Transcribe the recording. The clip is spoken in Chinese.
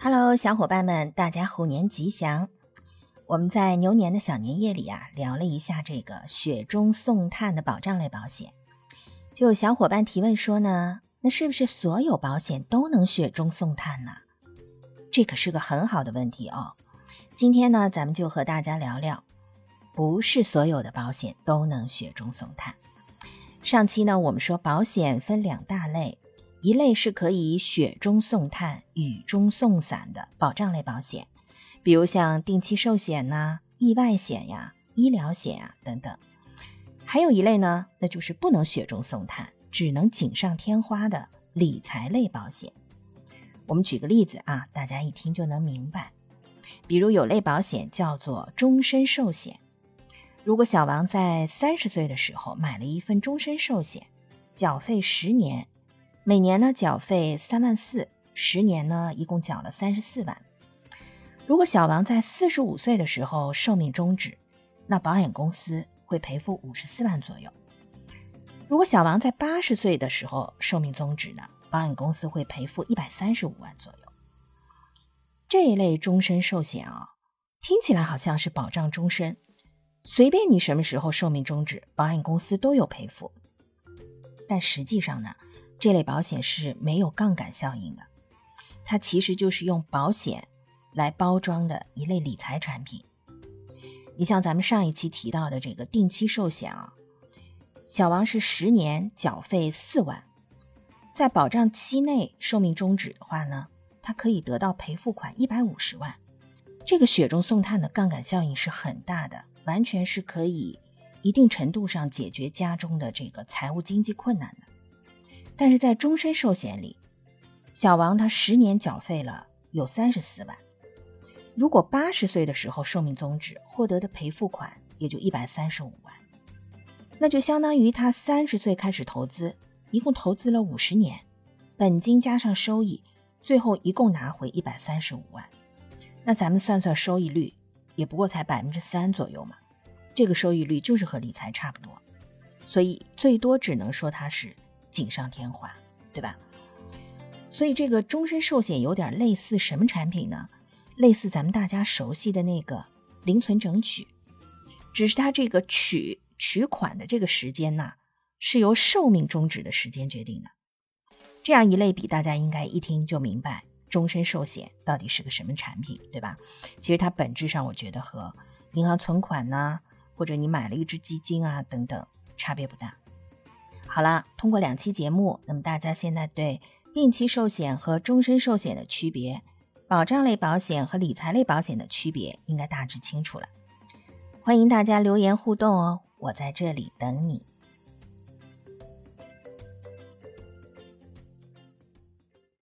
Hello，小伙伴们，大家虎年吉祥！我们在牛年的小年夜里啊，聊了一下这个雪中送炭的保障类保险。就有小伙伴提问说呢，那是不是所有保险都能雪中送炭呢？这可是个很好的问题哦。今天呢，咱们就和大家聊聊，不是所有的保险都能雪中送炭。上期呢，我们说保险分两大类，一类是可以雪中送炭、雨中送伞的保障类保险，比如像定期寿险呐、意外险呀、医疗险啊等等；还有一类呢，那就是不能雪中送炭，只能锦上添花的理财类保险。我们举个例子啊，大家一听就能明白。比如有类保险叫做终身寿险，如果小王在三十岁的时候买了一份终身寿险，缴费十年，每年呢缴费三万四，十年呢一共缴了三十四万。如果小王在四十五岁的时候寿命终止，那保险公司会赔付五十四万左右。如果小王在八十岁的时候寿命终止呢，保险公司会赔付一百三十五万左右。这一类终身寿险啊，听起来好像是保障终身，随便你什么时候寿命终止，保险公司都有赔付。但实际上呢，这类保险是没有杠杆效应的，它其实就是用保险来包装的一类理财产品。你像咱们上一期提到的这个定期寿险啊，小王是十年缴费四万，在保障期内寿命终止的话呢？他可以得到赔付款一百五十万，这个雪中送炭的杠杆效应是很大的，完全是可以一定程度上解决家中的这个财务经济困难的。但是在终身寿险里，小王他十年缴费了有三十四万，如果八十岁的时候寿命终止，获得的赔付款也就一百三十五万，那就相当于他三十岁开始投资，一共投资了五十年，本金加上收益。最后一共拿回一百三十五万，那咱们算算收益率，也不过才百分之三左右嘛。这个收益率就是和理财差不多，所以最多只能说它是锦上添花，对吧？所以这个终身寿险有点类似什么产品呢？类似咱们大家熟悉的那个零存整取，只是它这个取取款的这个时间呢，是由寿命终止的时间决定的。这样一类比，大家应该一听就明白终身寿险到底是个什么产品，对吧？其实它本质上，我觉得和银行存款呢，或者你买了一只基金啊等等，差别不大。好了，通过两期节目，那么大家现在对定期寿险和终身寿险的区别，保障类保险和理财类保险的区别，应该大致清楚了。欢迎大家留言互动哦，我在这里等你。